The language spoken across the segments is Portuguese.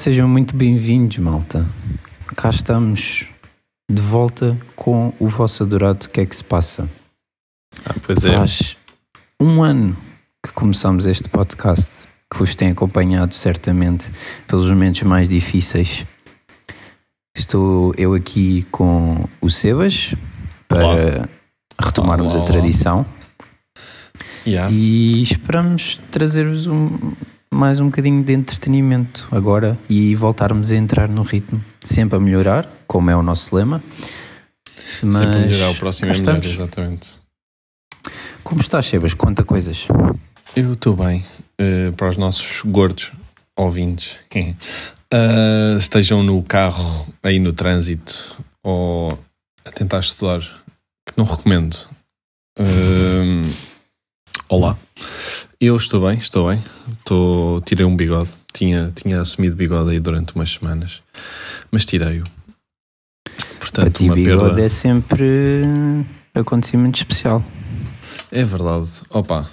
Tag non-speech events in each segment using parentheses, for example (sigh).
Sejam muito bem-vindos, malta. Cá estamos de volta com o vosso adorado O que é que se passa? Ah, pois é. Faz um ano que começamos este podcast, que vos tem acompanhado certamente pelos momentos mais difíceis. Estou eu aqui com o Sebas para Olá. retomarmos Olá, a olá. tradição Yeah. e esperamos trazer-vos um- mais um bocadinho de entretenimento agora e voltarmos a entrar no ritmo, sempre a melhorar, como é o nosso lema. Mas Sempre a melhorar o próximo é melhor, exatamente. Como estás, Sebas? Conta coisas. Eu estou bem. eh, para os nossos gordos ouvintes, (laughs) eh, estejam no carro, aí no trânsito, ou a tentar estudar, que não recomendo. Eh, olá. Eu estou bem, estou bem. Estou, tirei um bigode. Tinha, tinha assumido bigode aí durante umas semanas, mas tirei-o. Para Portanto, ti, uma bigode perda. é sempre acontecimento especial. É verdade. Opa,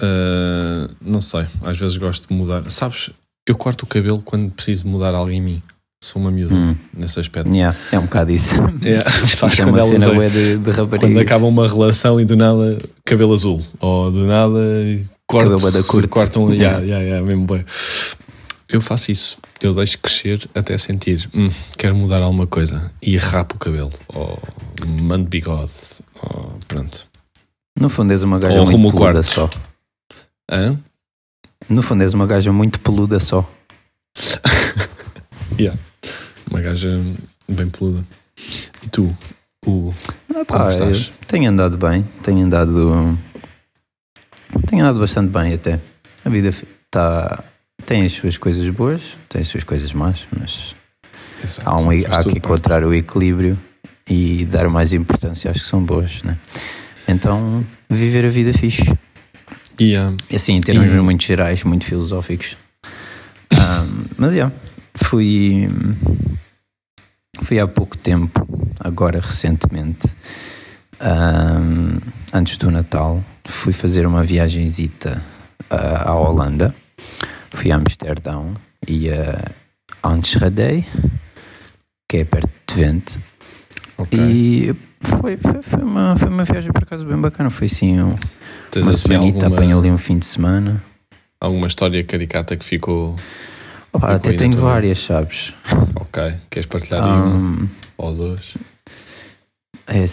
uh, não sei. Às vezes gosto de mudar. Sabes, eu corto o cabelo quando preciso mudar algo em mim. Sou uma miúda Hum. nesse aspecto. Yeah, é um bocado isso. (laughs) É, sabes é quando uma elas cena bué de, de raparigas. quando acaba uma relação e do nada cabelo azul. Ou do nada corto, Cabelo curto. cortam. Yeah. Yeah. Yeah, mesmo bem. Eu faço isso. Eu deixo crescer até sentir, hum, quero mudar alguma coisa. E rapo o cabelo. Ou mando bigode. Ou pronto. No fundo és uma gaja Ou muito peluda quarto. só. Hã? No fundo és uma gaja muito peluda só. (laughs) Yeah. Uma gaja bem peluda. E tu? O... Como Pá, estás? tenho andado bem, tenho andado. Tenho andado bastante bem até. A vida está. Tem as suas coisas boas, tem as suas coisas más, mas Exato. há, um, há que encontrar o equilíbrio e dar mais importância às que são boas, né? Então, viver a vida fixe. parte. E, ah, assim, em termos E- muito gerais, muito filosóficos. Ahm, mas, yeah, fui. Fui há pouco tempo, agora recentemente, ahm, antes do Natal, fui fazer uma viagenzita ah, à Holanda. Fui a Amsterdão e a Amsterdam, que é perto de Twente. ok. E foi, foi, foi, uma, foi uma viagem por acaso bem bacana. Foi assim um- uma assim semanita, apanho ali alguma, um fim de semana. alguma história caricata que ficou E até tenho várias, sabes? ok? Queres partilhar aí uma Um, ou duas? é,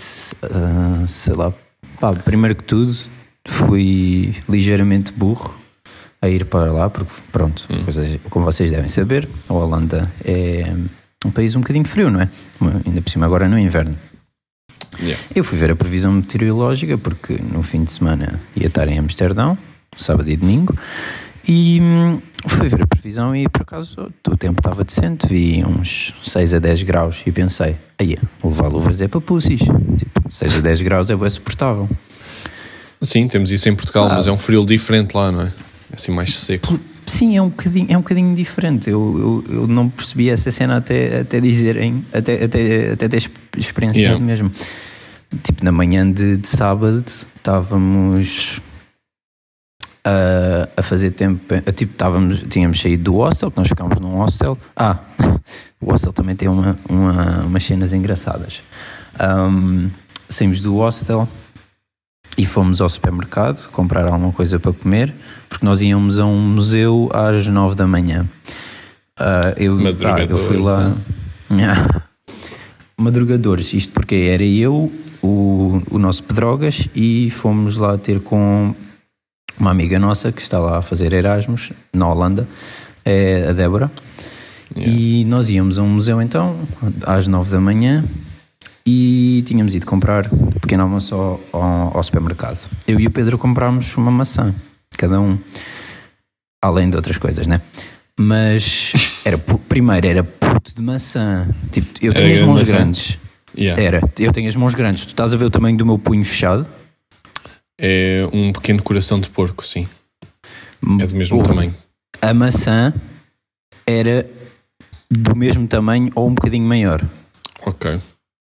ah, sei lá. Pá, primeiro que tudo, fui ligeiramente burro a ir para lá, porque, pronto, Hum. coisas- como vocês devem saber, a Holanda é um país um bocadinho frio, não é? Ainda por cima, agora no inverno. Yeah. Eu fui ver a previsão meteorológica porque no fim de semana ia estar em Amsterdão, sábado e domingo, e hum, fui ver a previsão e por acaso o tempo estava decente, vi uns 6 a 10 graus e pensei, aí, levar luvas é para pussies, tipo, 6 a 10 graus é bem suportável. Sim, temos isso em Portugal, Ah. mas é um frio diferente lá, não é? É assim mais seco. Sim, é um bocadinho, é um bocadinho diferente. Eu, eu, eu não percebi essa cena até, até dizerem, até, até, até ter exp- experienciado Yeah. mesmo. Tipo, na manhã de, de sábado estávamos a, a fazer tempo. a- tipo, estávamos, tínhamos saído do hostel, que nós ficámos num hostel. Ah, (laughs) o hostel também tem uma, uma, umas cenas engraçadas. Ahm, saímos do hostel e fomos ao supermercado comprar alguma coisa para comer, porque nós íamos a um museu às nove da manhã. Ah, eu, ah, eu fui lá. Madrugadores, (laughs) Madrugadores, isto porque era eu, o, o nosso Pedrogas e fomos lá ter com uma amiga nossa que está lá a fazer Erasmus na Holanda, é a Débora. Yeah. E nós íamos a um museu então, às nove da manhã, e tínhamos ido comprar um pequeno almoço ao, ao, ao supermercado. Eu e o Pedro comprámos uma maçã, cada um, além de outras coisas, né? Mas (laughs) era primeiro era puto de maçã. Tipo, eu Era tenho as grande mãos maçã? grandes. Yeah. Era, eu tenho as mãos grandes. Tu estás a ver o tamanho do meu punho fechado? É um pequeno coração de porco, sim. É do mesmo tamanho. A maçã era do mesmo tamanho ou um bocadinho maior. Ok.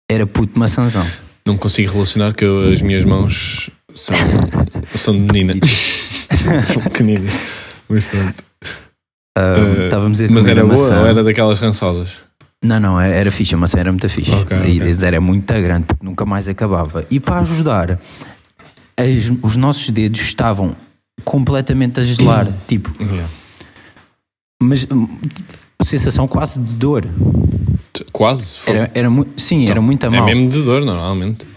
Era puto maçãzão. Não consigo relacionar que eu- as minhas mãos são, (laughs) são de menina. (laughs) são pequeninas. Mas pronto. Estávamos a Mas era a boa maçã. ou era daquelas rançadas? Não, não, é, era fixe, a maçã era muito fixe. Ok, e ok. era muito grande, porque nunca mais acabava. E para ajudar, as- os nossos dedos estavam completamente a gelar, (coughs) tipo, Yeah. mas hum, sensação quase de dor. Quase. foi. Era, era sim, era muito é mal. mesmo de dor, normalmente.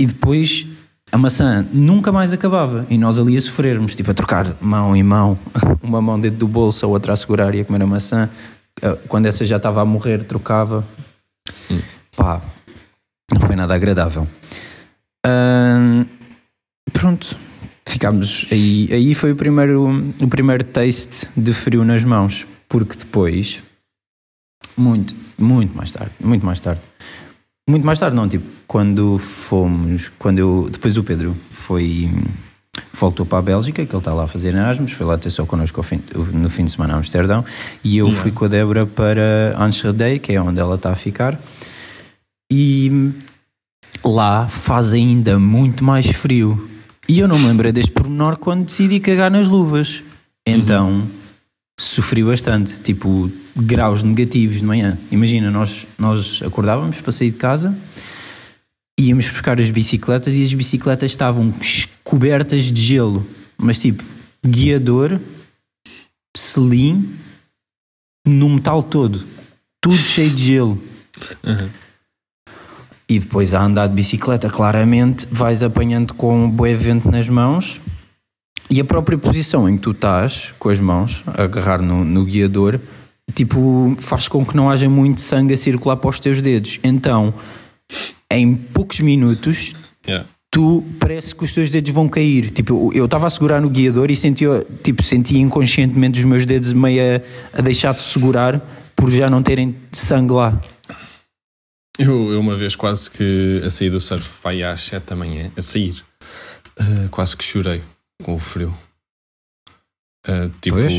E depois a maçã nunca mais acabava. E nós ali a sofrermos, tipo a trocar mão em mão, (laughs) uma mão dentro do bolso, a outra a segurar e a comer a maçã. Ah, Quando essa já estava a morrer, trocava. Pá, não foi nada agradável. Pronto, ficámos aí. Aí foi o primeiro, o primeiro taste de frio nas mãos, porque depois, muito, muito mais tarde, muito mais tarde, muito mais tarde, não, tipo, quando fomos, quando eu, depois o Pedro foi, voltou para a Bélgica, que ele está lá a fazer Erasmus, foi lá ter só connosco fim- no fim de semana a Amsterdão, e eu fui com a Débora para Amsterdã, que é onde ela está a ficar, e lá faz ainda muito mais frio. E eu não me lembrei deste pormenor quando decidi cagar nas luvas. Então sofri bastante, tipo graus negativos de manhã. Imagina, nós, nós acordávamos para sair de casa, íamos buscar as bicicletas e as bicicletas estavam cobertas de gelo, mas tipo guiador, selim, no metal todo, tudo cheio de gelo. Uhum. E depois a andar de bicicleta, claramente, vais apanhando com um bué vento nas mãos e a própria posição em que tu estás, com as mãos, a agarrar no, no guiador, tipo, faz com que não haja muito sangue a circular para os teus dedos. Então, em poucos minutos, Yeah. tu parece que os teus dedos vão cair. Tipo, eu estava a segurar no guiador e sentia, tipo, sentia inconscientemente os meus dedos meio a, a deixar de segurar por já não terem sangue lá. Eu, eu uma vez quase que a sair do surf aí às 7 da manhã, a sair, eh, quase que chorei com o frio. Eh, tipo, Pois.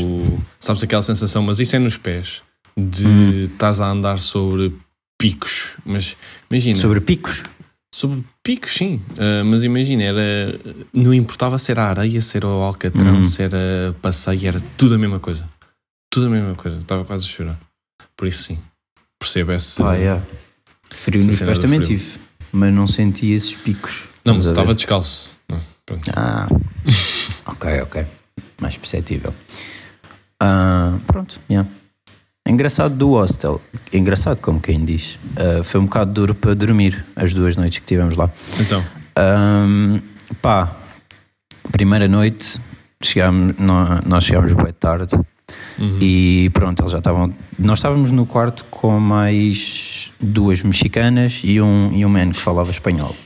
sabes aquela sensação, mas isso é nos pés, de estás a andar sobre picos, mas imagina, sobre, Sobre picos. picos sim, Eh, mas imagina, era, não importava se era areia, se era o alcatrão, Hum. se era passeio, era tudo a mesma coisa, tudo a mesma coisa, estava quase a chorar, por isso sim, percebo esse... Pá, yeah. Frio Essa nos pés também tive, mas não senti esses picos. não, mas a estava descalço. Pronto. Ah, (laughs) ok, ok. Mais perceptível. Ah, pronto, yeah. Engraçado do hostel, engraçado como quem diz, ah, foi um bocado duro para dormir as duas noites que tivemos lá. Então, Ahm, pá, primeira noite, chegámos, nó- nós chegámos bem tarde Uhum. e pronto, eles já estavam. Nós estávamos no quarto com mais duas mexicanas e um, e um man que falava espanhol.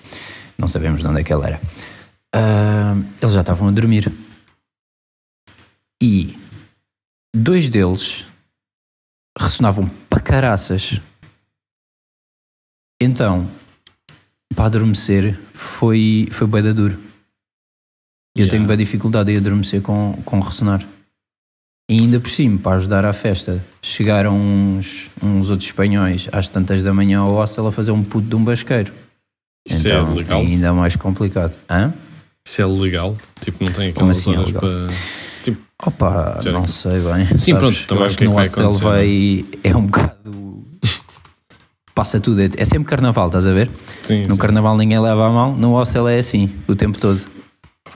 Não sabemos de onde é que ele era. Ahm, eles já estavam a dormir e dois deles ressonavam para caraças. Então, para adormecer foi, foi bué da duro. Eu Yeah. tenho bem dificuldade em adormecer com, com ressonar. E ainda por cima, para ajudar à festa, chegaram uns, uns outros espanhóis às tantas da manhã ao hostel a fazer um puto de um basqueiro. isso então, é legal. ainda mais complicado. Hã? Isso é legal. Tipo, não tem Como aquelas assim é horas legal? para. Opa, Sério? não sei bem. Sim, sabes? pronto, também acho que é no que vai acontecer, vai. É um (laughs) bocado. Passa tudo. É sempre carnaval, estás a ver? Sim, No sim. carnaval ninguém leva a mal, no hostel é assim, o tempo todo.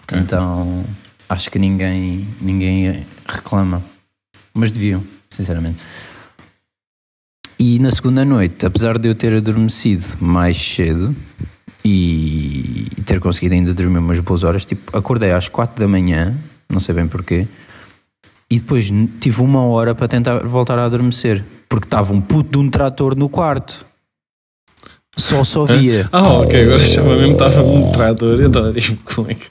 Ok. Então acho que ninguém, ninguém reclama. Mas deviam, sinceramente. E na segunda noite, apesar de eu ter adormecido mais cedo e ter conseguido ainda dormir umas boas horas, tipo, acordei às quatro da manhã, não sei bem porquê, e depois tive uma hora para tentar voltar a adormecer, porque estava um puto de um trator no quarto. Só só via. Ah, ok, agora achava mesmo que estava um trator. Eu estava tipo, como é que.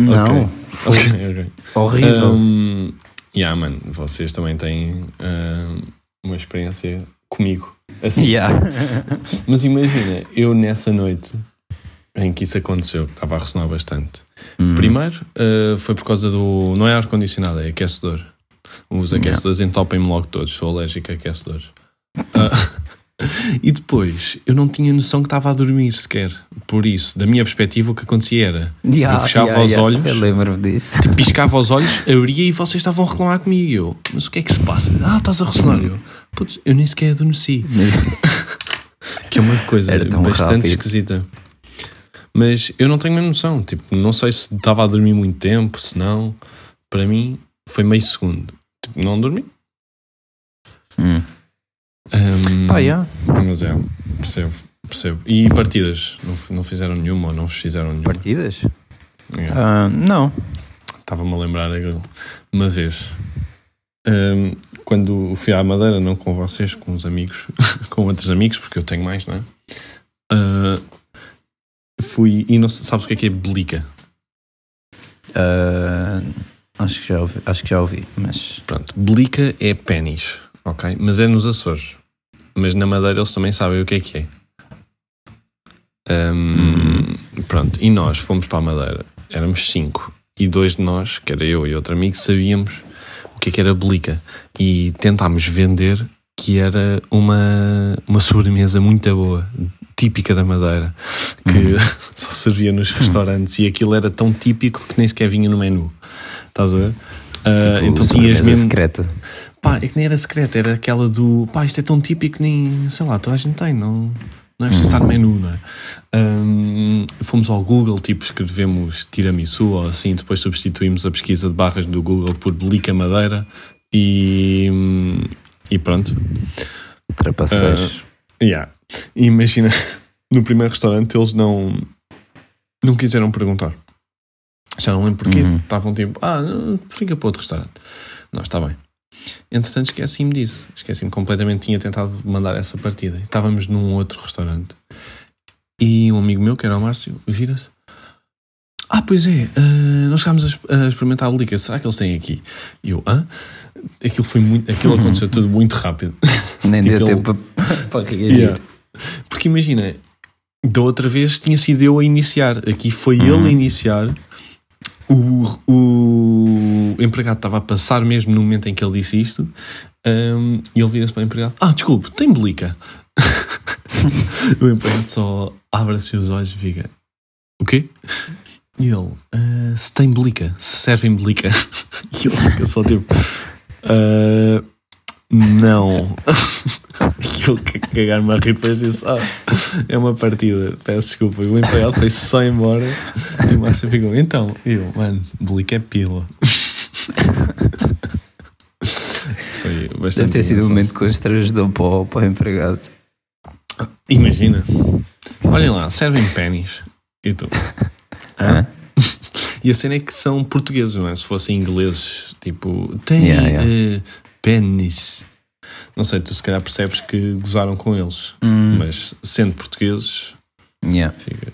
Não, Ok, ok. horrível. Um, yeah, mano, vocês também têm um, uma experiência comigo. Assim, Yeah. (laughs) Mas imagina, eu nessa noite em que isso aconteceu, que estava a ressonar bastante. Hum. Primeiro, uh, foi por causa do. Não é ar-condicionado, é aquecedor. Os aquecedores entopem-me logo todos, sou alérgico a aquecedores. Ah, (laughs) E depois, eu não tinha noção que estava a dormir sequer. Por isso, da minha perspectiva, o que acontecia era: Yeah, eu fechava yeah, os olhos, Eu lembro-me disso. tipo, piscava os olhos, abria e vocês estavam a reclamar comigo. E Eu, mas o que é que se passa? Ah, estás a ressonar. Eu, "Putz, eu nem sequer adormeci. (laughs) Que é uma coisa bastante rápido. esquisita. Mas eu não tenho mesmo noção. Tipo, não sei se estava a dormir muito tempo, se não. Para mim, foi meio segundo. Tipo, não dormi. Hum. Ahm, Pá, yeah. Mas é, percebo, percebo. E partidas? Não, não fizeram nenhuma ou não fizeram nenhuma? Partidas? Yeah. Ah, não. Estava-me a lembrar uma vez. ahm, quando fui à Madeira, não com vocês, com os amigos, (laughs) com outros amigos, porque eu tenho mais, não é? Ah, fui e não sabes o que é que é blica? Ah, acho, que já ouvi, acho que já ouvi, mas. Pronto, blica é pênis, ok? Mas é nos Açores. Mas na Madeira eles também sabem o que é que é. Ahm, Pronto, e nós fomos para a Madeira, éramos cinco, e dois de nós, que era eu e outro amigo, sabíamos o que é que era blica. E tentámos vender que era uma, uma sobremesa muito boa, típica da Madeira, que (laughs) só servia nos restaurantes, e aquilo era tão típico que nem sequer vinha no menu. Estás a ver? Ah, Tipo, então tinhas sobremesa mesmo. secreta. Pá, é que nem era secreta, era aquela do pá, isto é tão típico que nem, sei lá, toda a gente tem, não, não é preciso estar no menu, não é? Ahm, fomos ao Google, tipo, escrevemos tiramisu ou assim, depois substituímos a pesquisa de barras do Google por Belica Madeira e, e pronto. Trapaceiros. Yeah. E imagina, (laughs) no primeiro restaurante eles não, não quiseram perguntar. Já não lembro porquê. Uhum. Estavam tipo, ah, não, fica para outro restaurante. Nós, está bem. Entretanto, esqueci-me disso. Esqueci-me completamente. Tinha tentado mandar essa partida. Estávamos num outro restaurante. E um amigo meu, que era o Márcio, vira-se. Ah, pois é, ah, nós chegámos a, a experimentar a Belica. Será que eles têm aqui? E eu, hã? Aquilo foi muito. Aquilo aconteceu tudo muito rápido. Nem (laughs) tipo, deu tempo (laughs) para, para reagir. Yeah. Porque imagina, da outra vez tinha sido eu a iniciar, aqui foi Uhum. ele a iniciar. O, o empregado estava a passar mesmo no momento em que ele disse isto, hum, e ele vira-se para o empregado: Ah, desculpe, tem belica. (laughs) o empregado só abre assim os olhos e fica: O quê? E ele: "Ah, Se tem belica, se servem belica. (laughs) E ele fica só tipo: "Ah, Não. (laughs) Eu que cagar-me a rir depois disse: Ah, é uma partida, peço desculpa. E o empregado foi só embora e o Márcio ficou: Então, eu, mano, belica é pila. (laughs) Foi bastante Deve ter sido um engraçado. momento constrangedor para o, para o empregado. Imagina, olhem lá, servem pênis. E tu? (laughs) Hã? E a cena é que são portugueses, não é? Se fossem ingleses, tipo, tem Yeah, yeah. eh, pênis. Não sei, tu se calhar percebes que gozaram com eles, Hum, mas sendo portugueses, yeah. fica.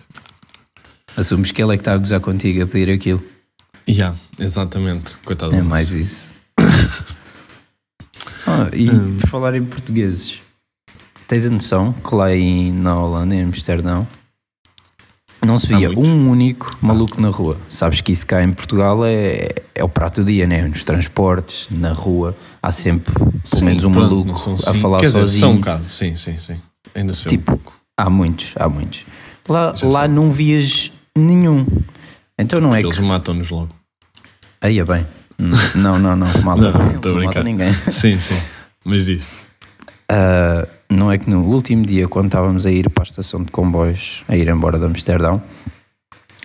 Assumes que ele é que está a gozar contigo a pedir aquilo. Yeah, exatamente. Coitado É mais isso. (coughs) Ah, e Hum. por falar em portugueses, tens a noção que lá em, na Holanda, em Amsterdão, não se via um único maluco na rua. Sabes que isso cá em Portugal é, é o prato do dia, né? Nos transportes, na rua, há sempre pelo Sim, menos um pronto, maluco são a falar Quer dizer, sozinho. são um bocado, sim, sim, sim. Ainda se vê Tipo, um pouco. Há muitos, há muitos. Lá, Já lá não vias nenhum. Então não é Eles que. matam-nos logo. Aí é bem. Não, não, não. (laughs) Malta, Não, não, eles não matam ninguém. Sim, sim. Mas diz. Ah, não é que no último dia, quando estávamos a ir para a estação de comboios, a ir embora de Amsterdão,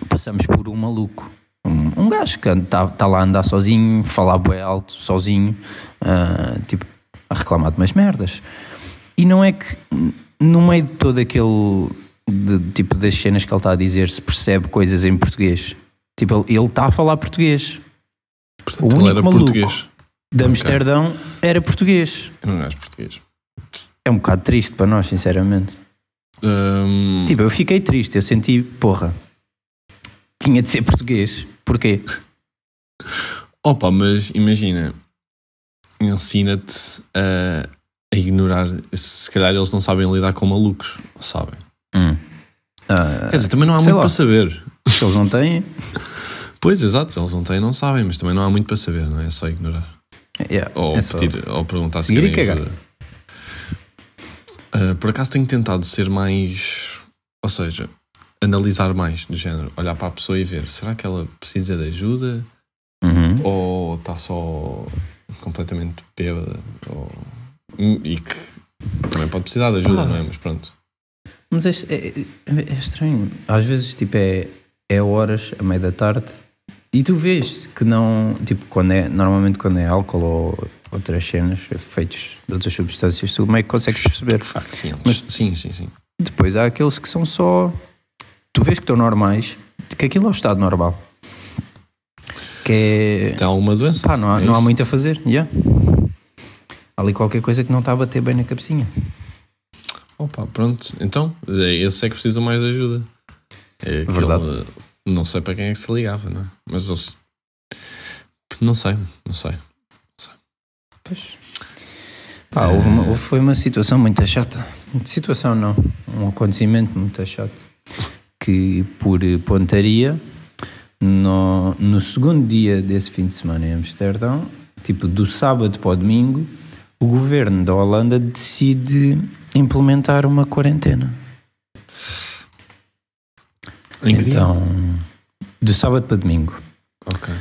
passamos por um maluco. Um, um gajo que está tá lá a andar sozinho, falar bué alto, sozinho, ah, tipo, a reclamar de umas merdas. E não é que no meio de todo aquele de, tipo das cenas que ele está a dizer se percebe coisas em português. Tipo, ele- ele está a falar português. Portanto, O ele único era maluco. português. De. Amsterdão era português. Era um gajo português. É um bocado triste para nós, sinceramente. Hum, Tipo, eu fiquei triste, eu senti, porra, tinha de ser português. Porquê? Opa, mas imagina, ensina-te a, a ignorar. Se calhar eles não sabem lidar com malucos, sabem. Hum. Ah, Quer dizer, também não há muito lá. para saber. se eles não têm, Pois, exato, se eles não têm, não sabem, mas também não há muito para saber, não é? É só ignorar. yeah, Ou, é só- pedir, ou perguntar Seguir se e querem cagar. ajuda. Uh, por acaso tenho tentado ser mais. Ou seja, analisar mais, do género, olhar para a pessoa e ver, será que ela precisa de ajuda? Uhum. Ou está só completamente bêbada? Ou... E que também pode precisar de ajuda, Ah. não é? Mas pronto. Mas é, é, é estranho. Às vezes, tipo, é, é horas, a meio da tarde, e tu vês que não. Tipo, quando é, normalmente quando é álcool ou outras cenas, efeitos de outras substâncias, tu meio que consegues perceber. Mas- sim, sim, sim. Depois há aqueles que são só. Tu vês que estão normais, que aquilo é o estado normal. Que é. Tem alguma doença? Pá, não há, É não há muito a fazer. Yeah. Há ali qualquer coisa que não está a bater bem na cabecinha. Opa, pronto. Então, esse é que precisa mais de ajuda. É aquele- Verdade. Não sei para quem é que se ligava, não é? Mas eles. Não sei, não sei. Pois. Pá, houve uma- houve- foi uma situação muito chata. Situação não, um acontecimento muito chato. Que por pontaria, no, no segundo dia desse fim de semana em Amsterdão, tipo do sábado para o domingo, o governo da Holanda decide implementar uma quarentena. Dia? Então, do sábado para domingo. Ok.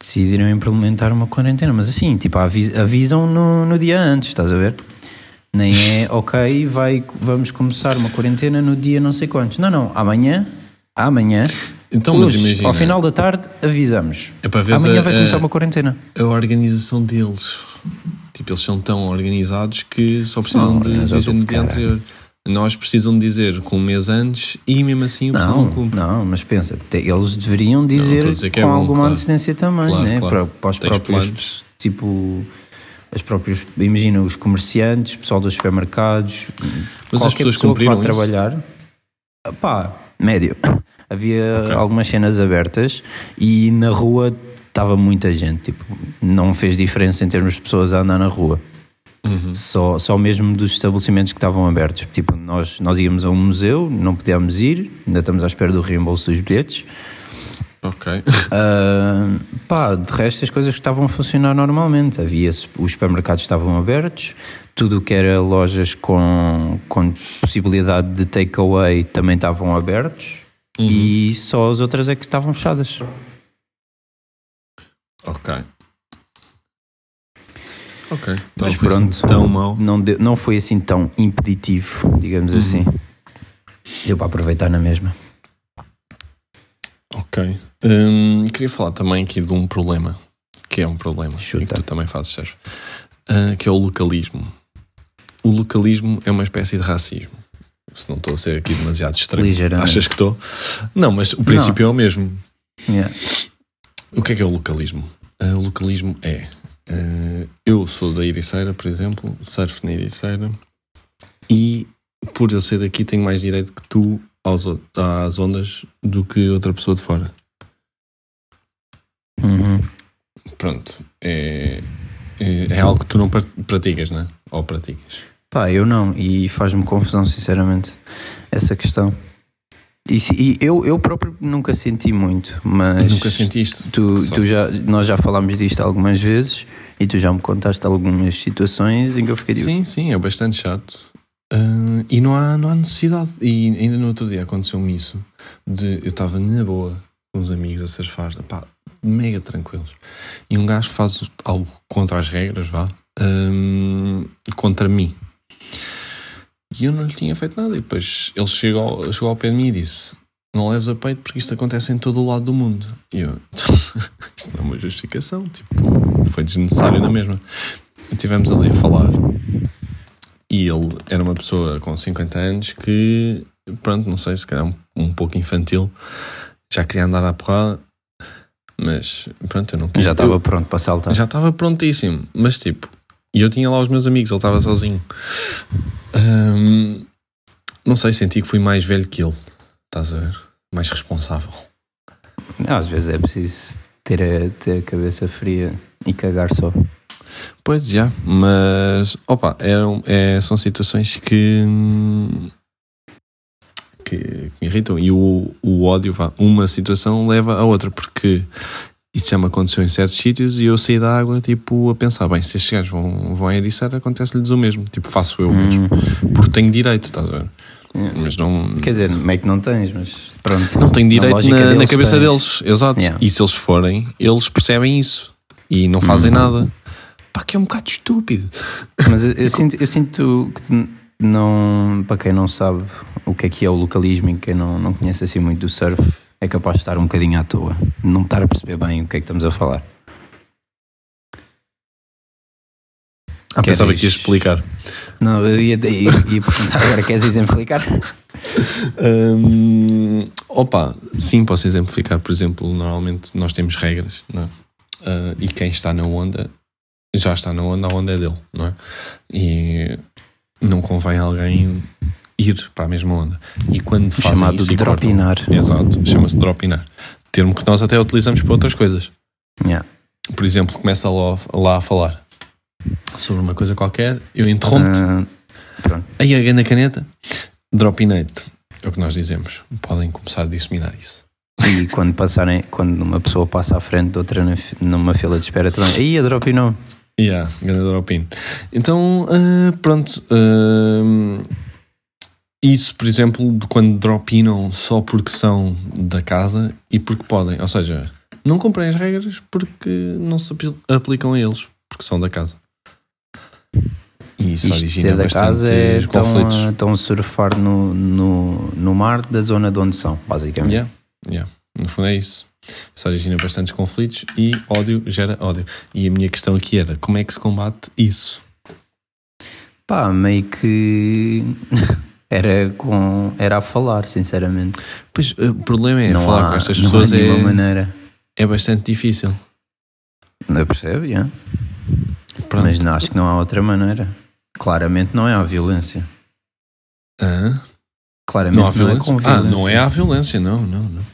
Decidiram implementar uma quarentena, mas assim, tipo, avi- avisam no, no dia antes, estás a ver? Nem é, (laughs) ok, vai, vamos começar uma quarentena no dia não sei quantos. Não, não, amanhã, amanhã, Então, mas hoje, imagina. ao final da tarde, avisamos. é para ver Amanhã a, vai começar uma quarentena. a organização deles. Tipo, eles são tão organizados que só precisam de dizer no dia anterior. Nós precisam dizer com um mês antes e mesmo assim o pessoal Não, não cumpre. não, mas pensa, eles deveriam dizer, dizer que é com bom, alguma claro. antecedência também, Claro, né? claro. Para, para os Tens próprios, planos. tipo, as próprios, imagina, os comerciantes, pessoal dos supermercados, Mas as pessoas pessoa que vá trabalhar, pá, médio. (laughs) Havia Ok. algumas cenas abertas e na rua estava muita gente, tipo, não fez diferença em termos de pessoas a andar na rua. Uhum. Só, só mesmo dos estabelecimentos que estavam abertos. Tipo, nós, nós íamos a um museu, não podíamos ir, ainda estamos à espera do reembolso dos bilhetes. Ok. (laughs) Ah, pá, de resto as coisas que estavam a funcionar normalmente. Havia os supermercados estavam abertos, tudo o que era lojas com, com possibilidade de takeaway também estavam abertos Uhum. e só as outras é que estavam fechadas. Ok. Ok. Então Mas não assim pronto. tão mal. Não, deu- não foi assim tão impeditivo, digamos Uhum. assim. Deu para aproveitar na mesma. Ok. Hum, queria falar também aqui de um problema. Que é um problema. Chuta. E que tu também fazes, Sérgio. Ah, que é o localismo. O localismo é uma espécie de racismo. Se não estou a ser aqui demasiado. Ligeiramente. Achas que estou? Não, mas o princípio é o mesmo. Yeah. O que é que é o localismo? Ah, o localismo é. Ah, eu sou da Ericeira, por exemplo, surfo na Ericeira e por eu ser daqui tenho mais direito que tu aos às ondas do que outra pessoa de fora. Uhum. Pronto. É, é, é algo que tu não pra- praticas, não é? Ou praticas. Pá, eu não, e faz-me confusão, sinceramente, essa questão. E, e eu, eu próprio nunca senti muito, mas Nunca sentiste? tu, tu já, nós já falámos disto algumas vezes e tu já me contaste algumas situações em que eu fiquei tipo, Sim, sim, é bastante chato. Ah, e não há, não há necessidade. E ainda no outro dia aconteceu-me isso. De, eu estava na boa com os amigos a surfar, pá, mega tranquilos. E um gajo faz algo contra as regras, vá, hum, contra mim. E eu não lhe tinha feito nada. E depois ele chegou, chegou ao pé de mim e disse: Não leves a peito porque isto acontece em todo o lado do mundo. E eu, (laughs) isto não é uma justificação. Tipo, foi desnecessário na mesma. E tivemos ali a falar. E ele era uma pessoa com 50 anos que, pronto, não sei, se calhar um, um pouco infantil, já queria andar à porrada, mas pronto, eu não quis. já estava pronto para saltar. já estava prontíssimo, mas tipo, e eu tinha lá os meus amigos, ele estava sozinho. Hum, não sei, senti que fui mais velho que ele, estás a ver? Mais responsável. Às vezes é preciso ter a, ter a cabeça fria e cagar só. Pois já, mas opa, eram, é, são situações que, que, que me irritam e o, o ódio, vá, uma situação leva a outra, porque Isso já me aconteceu em certos sítios e eu saí da água, tipo, a pensar, bem, se estes gajos vão, vão eriçar, acontece-lhes o mesmo. Tipo, faço eu mesmo. Porque tenho direito, estás a ver? Yeah. Mas não... Quer dizer, meio que não tens, mas pronto. Não tenho direito na, na cabeça tens. deles, exato. Yeah. E se eles forem, eles percebem isso e não fazem nada. Pá, que é um bocado estúpido. Mas eu, eu (laughs) sinto, eu sinto que não, para quem não sabe o que é que é o localismo e quem não, não conhece assim muito do surf, é capaz de estar um bocadinho à toa, não estar a perceber bem o que é que estamos a falar. Ah, pensava Queres- que ias explicar. Não, eu ia, ia, ia perguntar agora, queres exemplificar? (laughs) Hum, opa, sim, posso exemplificar. Por exemplo, normalmente nós temos regras, não é? Ah, e quem está na onda já está na onda, a onda é dele, não é? E não convém alguém ir para a mesma onda. E quando fazem Chamado isso e cortam- dropinar. Exato, chama-se dropinar. Termo que nós até utilizamos para outras coisas. Yeah. Por exemplo, começa lá, lá a falar sobre uma coisa qualquer, eu interrompo-te, pronto. aí a na caneta, dropinate. É o que nós dizemos. Podem começar a disseminar isso. E quando passarem, quando uma pessoa passa à frente de outra numa fila de espera também, aí a drop não. Yeah, grande dropin. Então, ah, pronto. ah, isso, por exemplo, de quando dropinam só porque são da casa e porque podem. Ou seja, não comprem as regras porque não se apli- aplicam a eles, porque são da casa. E isso Isto origina ser da casa é estão conflitos. a, estão a surfar no, no, no mar da zona de onde são, basicamente. Yeah, yeah. No fundo é isso. Isso origina bastantes conflitos e ódio gera ódio. E a minha questão aqui era como é que se combate isso? Pá, meio que (laughs) era, com, era a falar, sinceramente. Pois o problema é não falar há, com estas não pessoas é, maneira. é bastante difícil. Percebo, yeah. Pronto. mas não, acho que não há outra maneira. Claramente não é a violência. Hã? Claramente Não não, há violência? é com ah, violência. não é a violência, não, não, não.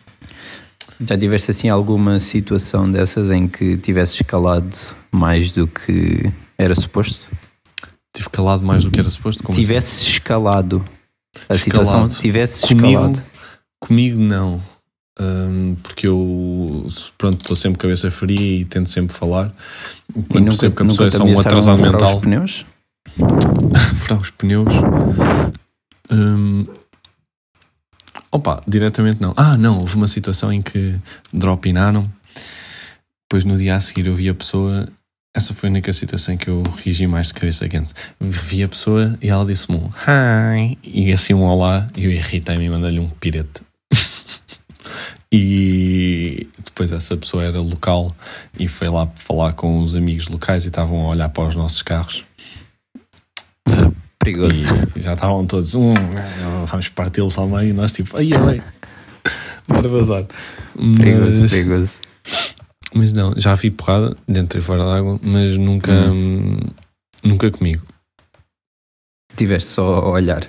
Já tiveste assim alguma situação dessas em que tivesse escalado mais do que era suposto? Tive calado mais do que era suposto. Como assim? tivesse escalado. A situação Escalado? tivesse Comigo? escalado. Comigo não. Hum, porque eu pronto, estou sempre cabeça fria e tento sempre falar. Quando nunca, percebo que a pessoa é só um atrasado furar mental, os pneus? (laughs) furar os pneus. Hum, opa, diretamente não. Ah, não, houve uma situação em que dropinaram. Depois no dia a seguir eu vi a pessoa. Essa foi a única situação em que eu rigi mais de cabeça quente. Vi a pessoa e ela disse-me um hi e assim um olá e eu irritei-me e mandei-lhe um pirete. (laughs) e depois essa pessoa era local e foi lá falar com os amigos locais e estavam a olhar para os nossos carros. Perigoso. E já estavam todos, hum, vamos parti-los ao meio e nós tipo, ai ai, (laughs) bora vazar. Perigoso, Mas, perigoso. Mas não, já vi porrada dentro e fora d'água, mas nunca, hum, nunca comigo. Tiveste só a olhar.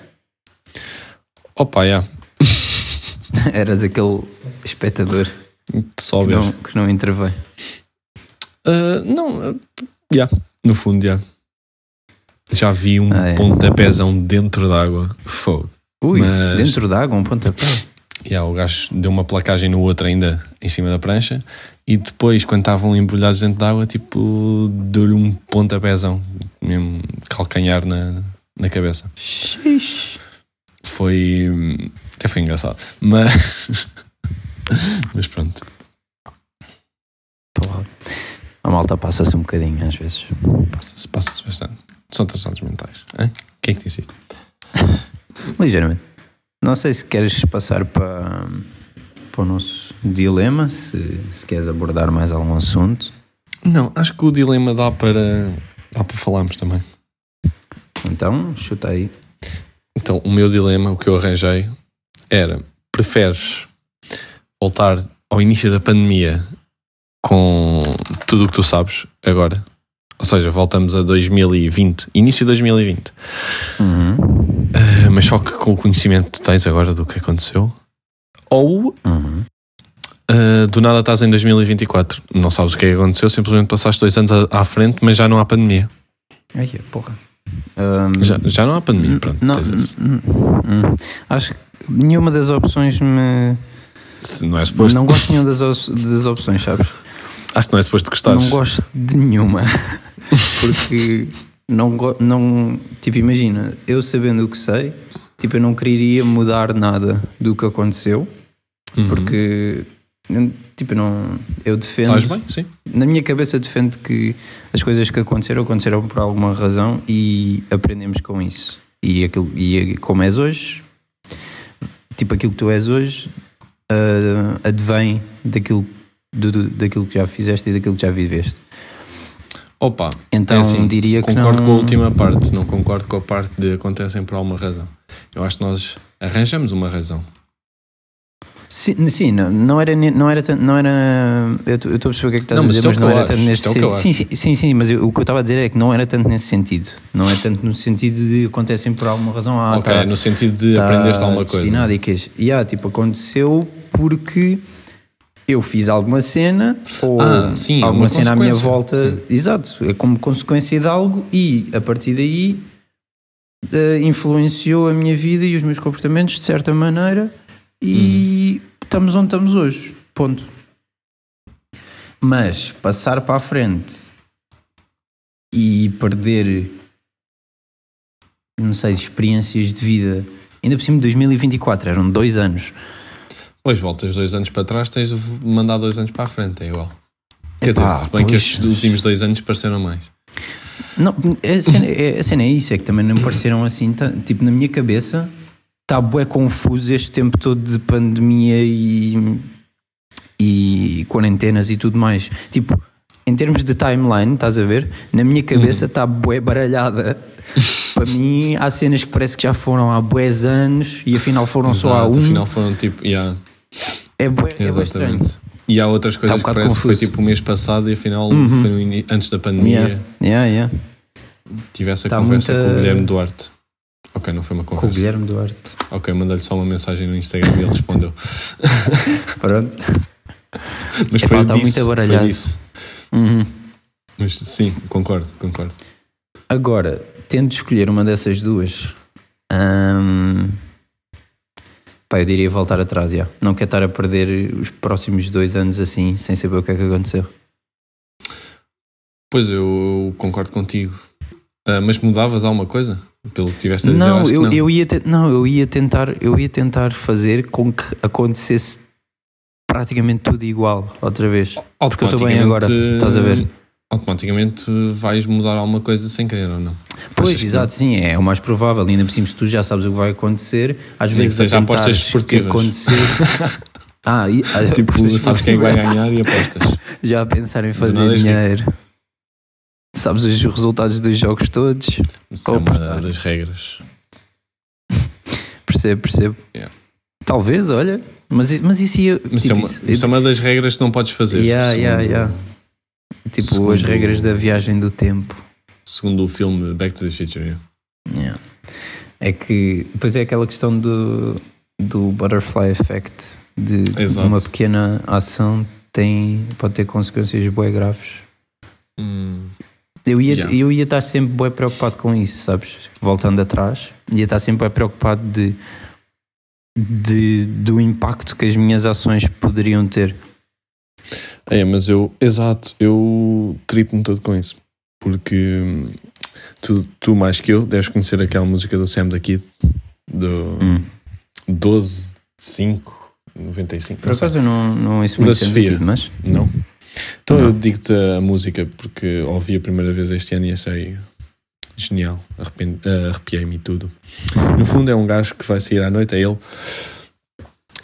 Opa, já, (laughs) Eras aquele espectador só que não, que não interveio. Ah, não, ah, já, no fundo, já. Já vi um Ah, é. pontapézão dentro d'água. Fogo. Ui, Mas- dentro da água, um pontapé. Yeah, o gajo deu uma placagem no outro ainda em cima da prancha e depois, quando estavam embrulhados dentro d'água, tipo, deu-lhe um pontapézão, mesmo calcanhar na, na cabeça. Xixi. Foi. Até foi engraçado. Mas. (laughs) Mas pronto. Porra. A malta passa-se um bocadinho às vezes. Passa-se passa bastante. São traçados mentais. Hein? Quem é que disse (laughs) isso? Ligeiramente. Não sei se queres passar para, para o nosso dilema, se, se queres abordar mais algum assunto. Não, acho que o dilema dá para. dá para falarmos também. Então, chuta aí. Então, o meu dilema, o que eu arranjei, era: preferes voltar ao início da pandemia com tudo o que tu sabes agora? Ou seja, voltamos a 2020, início de 2020, Uhum. Eh, mas só que com o conhecimento que tu tens agora do que aconteceu, ou Uhum. eh, do nada estás em 2024, não sabes o que é que aconteceu, simplesmente passaste dois anos à, à frente, mas já não há pandemia. Ai, porra. Ahm, Já, já não há pandemia, pronto. não, acho que nenhuma das opções me. Se não é suposto. Não gosto de nenhuma das, op- das opções, sabes? Acho que não é suposto gostares. Não gosto de nenhuma. (laughs) Porque não, não. Tipo, imagina, eu sabendo o que sei, tipo, eu não quereria mudar nada do que aconteceu. Uhum. Porque. Tipo, não. Eu defendo. Estás bem? Sim. Na minha cabeça, defendo que as coisas que aconteceram aconteceram por alguma razão e aprendemos com isso. E, aquilo, e como és hoje, tipo, aquilo que tu és hoje, ah, advém daquilo, do- do- daquilo que já fizeste e daquilo que já viveste. Opa, Então é assim, diria que concordo não... com a última parte, não concordo com a parte de acontecem por alguma razão. Eu acho que nós arranjamos uma razão. Sim, sim, não, não era não era não era eu estou a perceber o que é que estás Não, a dizer, é mas que não era acho, tanto nesse isto é que sentido. Sim, sim, sim, sim, mas eu- o que eu estava a dizer é que não era tanto nesse sentido. Não é tanto no sentido de acontecem por alguma razão. Ah, ok, tá- no sentido de tá aprendeste alguma coisa. destinado E queijo. E ah, tipo, aconteceu porque eu fiz alguma cena ou Ah, sim, alguma uma cena à minha volta. Exato, é como consequência de algo e a partir daí eh, influenciou a minha vida e os meus comportamentos de certa maneira e Uhum. estamos onde estamos hoje. Ponto. Mas passar para a frente e perder, não sei, experiências de vida, ainda por cima de 2024, eram dois anos. Depois voltas dois anos para trás, tens de mandar dois anos para a frente, é igual. Quer Epá, dizer, se bem que pois, estes mas- últimos dois anos pareceram mais. Não, a cena, é- a cena é isso, é que também não me pareceram assim, tipo, na minha cabeça está bué confuso este tempo todo de pandemia e, e quarentenas e tudo mais. Tipo, em termos de timeline, estás a ver? Na minha cabeça está bué baralhada. (laughs) Para mim, há cenas que parece que já foram há bués anos e afinal foram só há Exato, um. Afinal foram tipo, yeah, É bué, é bué estranho. exatamente. E há outras coisas um que parece que foi confuso. tipo o mês passado e afinal Uhum. foi no antes da pandemia. Yeah, yeah, yeah. Tive essa Tá conversa muita- com o Guilherme Duarte. Ok, não foi uma Com o conversa. Guilherme Duarte. Ok, mandei-lhe só uma mensagem no Instagram e ele respondeu. (laughs) Pronto. Mas Epá, foi tá disso, muito foi disso. Uhum. Mas sim, concordo, concordo. Agora, tendo de escolher uma dessas duas, hum, pá, eu diria voltar atrás, já. Não quero estar a perder os próximos dois anos assim, sem saber o que é que aconteceu. Pois eu concordo contigo. Ah, mas mudavas alguma coisa? Pelo que tiveste a dizer, Não eu, não. eu ia te- não, eu ia tentar, eu ia tentar fazer com que acontecesse praticamente tudo igual outra vez. Porque eu estou bem agora, estás a ver? Automaticamente vais mudar alguma coisa sem querer ou não? Pois, Achas que exato, sim, é o mais provável. E ainda por cima, se tu já sabes o que vai acontecer, às Nem vezes seja apostas desportivas. acontecer. (laughs) ah, e, ah, Tipo, apostas sabes quem vai desportivas. ganhar e apostas. (laughs) Já a pensar em fazer rico. dinheiro. Sabes os resultados dos jogos todos. Isso é uma das regras. (laughs) Percebo, percebo. Yeah. Talvez, olha. Mas, mas isso ia. Mas isso, é tipo, uma, isso- isso é uma das regras que não podes fazer. Yeah, segundo, yeah, yeah. Tipo segundo- as regras da viagem do tempo. segundo o filme Back to the Future. yeah. Yeah. É que depois é aquela questão do, do butterfly effect. De Exato. uma pequena ação tem, pode ter consequências bem graves. Hum, Eu ia, Yeah. eu ia estar sempre bem preocupado com isso, sabes? Voltando atrás, ia estar sempre bem preocupado de, de, do impacto que as minhas ações poderiam ter. É, mas eu, exato, eu tripo-me todo com isso. Porque hum, tu, tu, mais que eu, deves conhecer aquela música do Sam da Kid, do Hum. 12 de 5, 95. Por acaso eu não, não isso Da muito tempo Sofia. aqui, mas Não? Então Não. eu digo-te a música porque ouvi a primeira vez este ano e achei genial. Ah, Arrepiei-me tudo. No fundo é um gajo que vai sair à noite, é ele.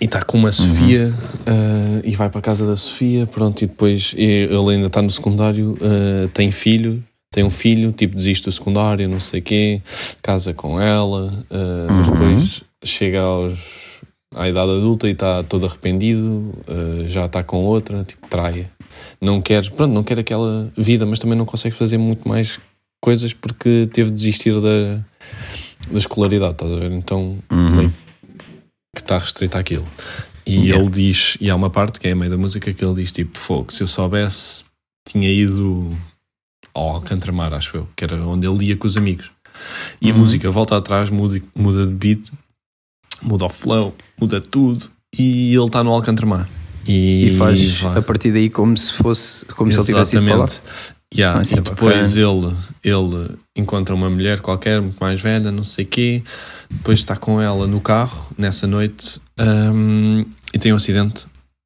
E está com uma Sofia ah, e vai para a casa da Sofia, pronto, e depois ele ainda está no secundário, ah, tem filho, tem um filho, tipo desiste do secundário, não sei o quê, casa com ela, mas Uhum. depois chega aos, à idade adulta e está todo arrependido, já está com outra, tipo traia. Não quer, pronto, não quer aquela vida, mas também não consegue fazer muito mais coisas porque teve de desistir da, da escolaridade, estás a ver? Então Uhum. meio que está restrito àquilo. E Yeah. ele diz, e há uma parte que é a meio da música que ele diz tipo, fogo, se eu soubesse, tinha ido ao Alcantramar, acho eu, que era onde ele ia com os amigos. E a Uhum. música volta atrás, muda, muda de beat, muda o flow, muda tudo, e ele está no Alcantramar. E, E faz a partir daí como se fosse, como se ele tivesse ido para lá. Yeah, Ah, e é depois ele, ele encontra uma mulher qualquer, muito mais velha, não sei o quê. Depois está com ela no carro, nessa noite, hum, e tem um acidente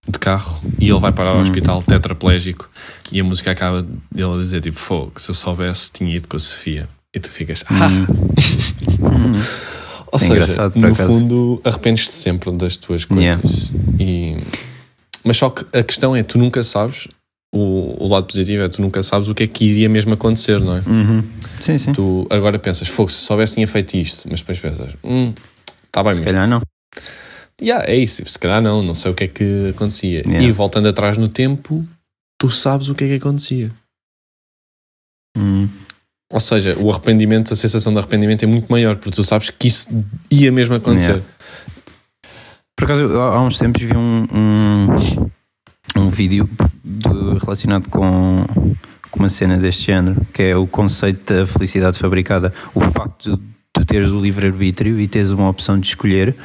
de carro. E ele vai parar ao Hum. hospital tetraplégico. E a música acaba dele a dizer: tipo, fogo, se eu soubesse, tinha ido com a Sofia. E tu ficas, ah! Hum. (laughs) Ou É seja, no acaso. fundo, arrependes-te sempre das tuas coisas. Yeah. E... Mas só que a questão é: tu nunca sabes. O, o lado positivo é tu nunca sabes o que é que iria mesmo acontecer, não é? Uhum. Sim, sim. Tu agora pensas, fogo, se soubesse tinha feito isto, mas depois pensas, hum, tá bem, Se mas calhar não. yeah, é isso, se calhar não, não sei o que é que acontecia. Yeah. E voltando atrás no tempo, tu sabes o que é que acontecia. Hum. Ou seja, o arrependimento, a sensação de arrependimento é muito maior, porque tu sabes que isso ia mesmo acontecer. Yeah. Por acaso, há uns tempos vi um, um, um vídeo de- relacionado com, com uma cena deste género, que é o conceito da felicidade fabricada. O facto de tu teres o livre-arbítrio e teres uma opção de escolher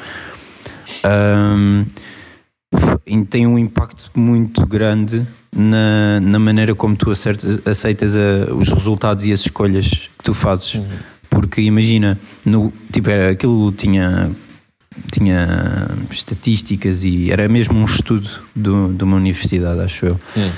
f- tem um impacto muito grande na, na maneira como tu acertas, aceitas a- os resultados e as escolhas que tu fazes. Uhum. Porque imagina, no, tipo, era, aquilo tinha, tinha estatísticas e era mesmo um estudo do, de uma universidade, acho eu. Hum.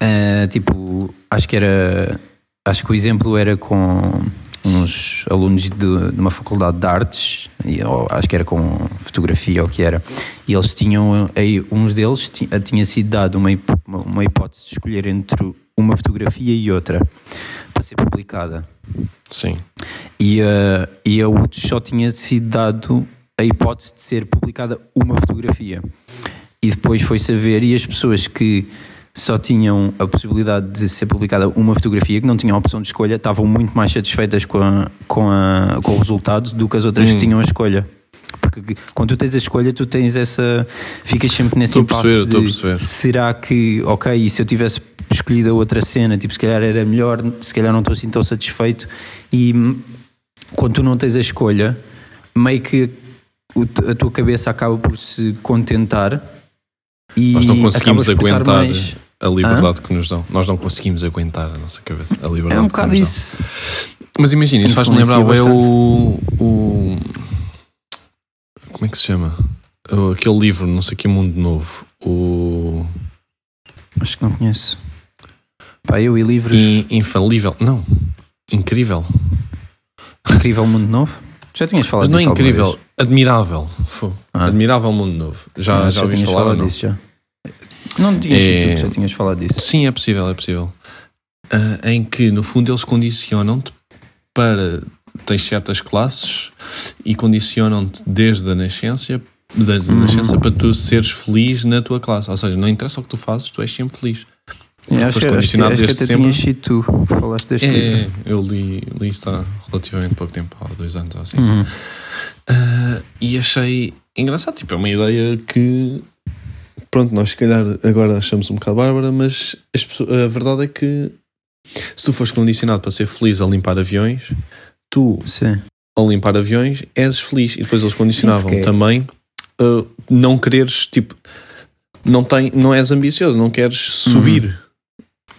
Ah, tipo, acho que era. Acho que o exemplo era com uns alunos de, de uma faculdade de artes, e, ou acho que era com fotografia ou o que era, e eles tinham, aí, uns deles ti- tinha sido dado uma- uma hipótese de escolher entre uma fotografia e outra para ser publicada. Sim. E a, e a outros só tinha sido dado a hipótese de ser publicada uma fotografia. E depois foi saber, e as pessoas que só tinham a possibilidade de ser publicada uma fotografia, que não tinham a opção de escolha, estavam muito mais satisfeitas com, a, com, a, com o resultado do que as outras Hum. que tinham a escolha. Porque quando tu tens a escolha, tu tens essa. Ficas sempre nesse a perceber, impasse estou a de perceber. será que, ok, e se eu tivesse escolhido a outra cena, tipo, se calhar era melhor, se calhar não estou assim tão satisfeito. E quando tu não tens a escolha, meio que a tua cabeça acaba por se contentar e Nós não conseguimos aguentar mais- a liberdade que nos dão. Nós não conseguimos aguentar a nossa cabeça, a liberdade É um bocado nos dão. isso. Mas imagina, isso faz-me lembrar o. É que se chama? Aquele livro, não sei que Mundo Novo. O. Acho que não conheço. Pá, eu e livros. In- Infalível. Não. Incrível. Incrível Mundo Novo. Já tinhas falado Mas não é disso alguma incrível. Admirável. Ah. Admirável Mundo Novo. Já, Ah, já ouviste tinhas falar ou não? disso já. Não tinhas É- já tinhas falado disso. Sim, é possível, é possível. Ah, em que, no fundo, eles condicionam-te para. Tens certas classes e condicionam-te desde a nascença, desde a Uhum. nascença para tu seres feliz na tua classe. Ou seja, não interessa o que tu fazes, tu és sempre feliz. É, acho, que- acho, que- condicionado acho que desde até sempre. tinhas sido tu que falaste deste É, livro. eu li, li isto há relativamente pouco tempo, há dois anos ou assim. Uhum. Ah, e achei engraçado. Tipo, é uma ideia que. Pronto, nós se calhar agora achamos um bocado bárbara, mas as pessoas- a verdade é que se tu fores condicionado para ser feliz a limpar aviões, tu, Sim. ao limpar aviões, és feliz. E depois eles condicionavam porque- também ah, não quereres, tipo, não, tem, não és ambicioso, não queres subir,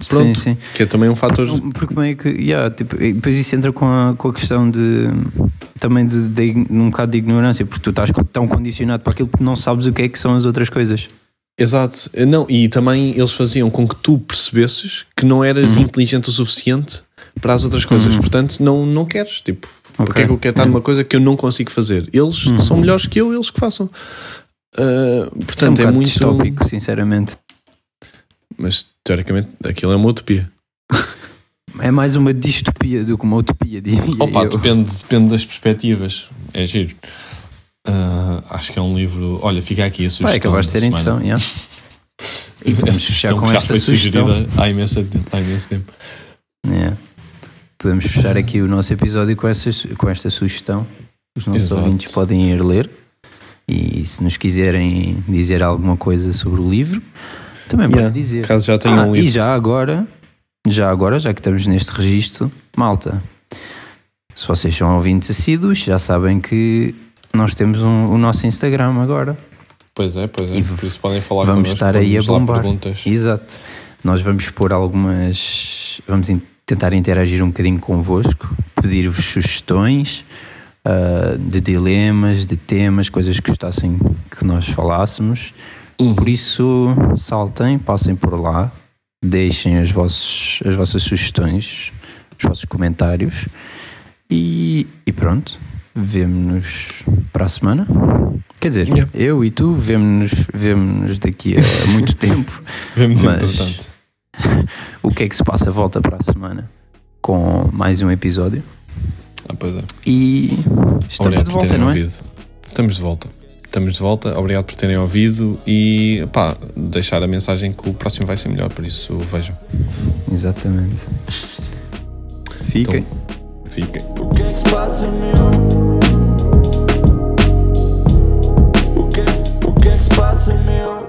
Pronto. Sim, sim. que é também um fator. Porque meio que, yeah, tipo, depois isso entra com a, com a questão de também de, de, um bocado de ignorância, porque tu estás tão condicionado para aquilo que não sabes o que é que são as outras coisas. Exato. Não, e também eles faziam com que tu percebesses que não eras Uhum. inteligente o suficiente para as outras coisas. Portanto, não, não queres. Tipo, porque Ok. é que eu quero estar numa coisa que eu não consigo fazer? Eles Uhum. são melhores que eu, eles que façam. Ah, Isso é um portanto, é, muito. distópico, sinceramente. Mas teoricamente aquilo é uma utopia. (laughs) É mais uma distopia do que uma utopia, diria Opa, eu. depende, depende das perspectivas. É giro. Ah, acho que é um livro. Olha, fica aqui a sugestão. Vai, acabaste de edição, semana. yeah. E A podemos fechar sugestão com já esta foi sugestão. sugerida há imenso tempo. Há imenso tempo. Yeah. Podemos fechar aqui o nosso episódio com, essa, com esta sugestão. Os nossos Exato. ouvintes podem ir ler. E se nos quiserem dizer alguma coisa sobre o livro, também Yeah, podem dizer. Caso já tenham Ah, lido. E já agora, já agora, já que estamos neste registro, malta, se vocês são ouvintes assíduos, já sabem que nós temos um- o nosso Instagram agora. Pois é, pois é. E Por isso podem falar vamos connosco, estar aí a bombar. perguntas. Exato. Nós vamos pôr algumas. Vamos tentar interagir um bocadinho convosco, pedir-vos sugestões ah, de dilemas, de temas, coisas que gostassem que nós falássemos. Uhum. Por isso, saltem, passem por lá, deixem as, vossos, as vossas sugestões, os vossos comentários e, e pronto. Vemo-nos para a semana. Quer dizer, Yeah. eu e tu vemo-nos vemo daqui a muito (laughs) tempo. Vemos Mas- entretanto. (laughs) O que é que se passa? Volta para a semana com mais um episódio Ah, pois é. e estamos Obrigado de por volta, terem não é? ouvido. Estamos de volta. Estamos de volta. Obrigado por terem ouvido e pá, deixar a mensagem que o próximo vai ser melhor, por isso vejam. Exatamente. Fiquem. Fiquem. O que é que se passa, meu? O que, o que é que se passa, meu?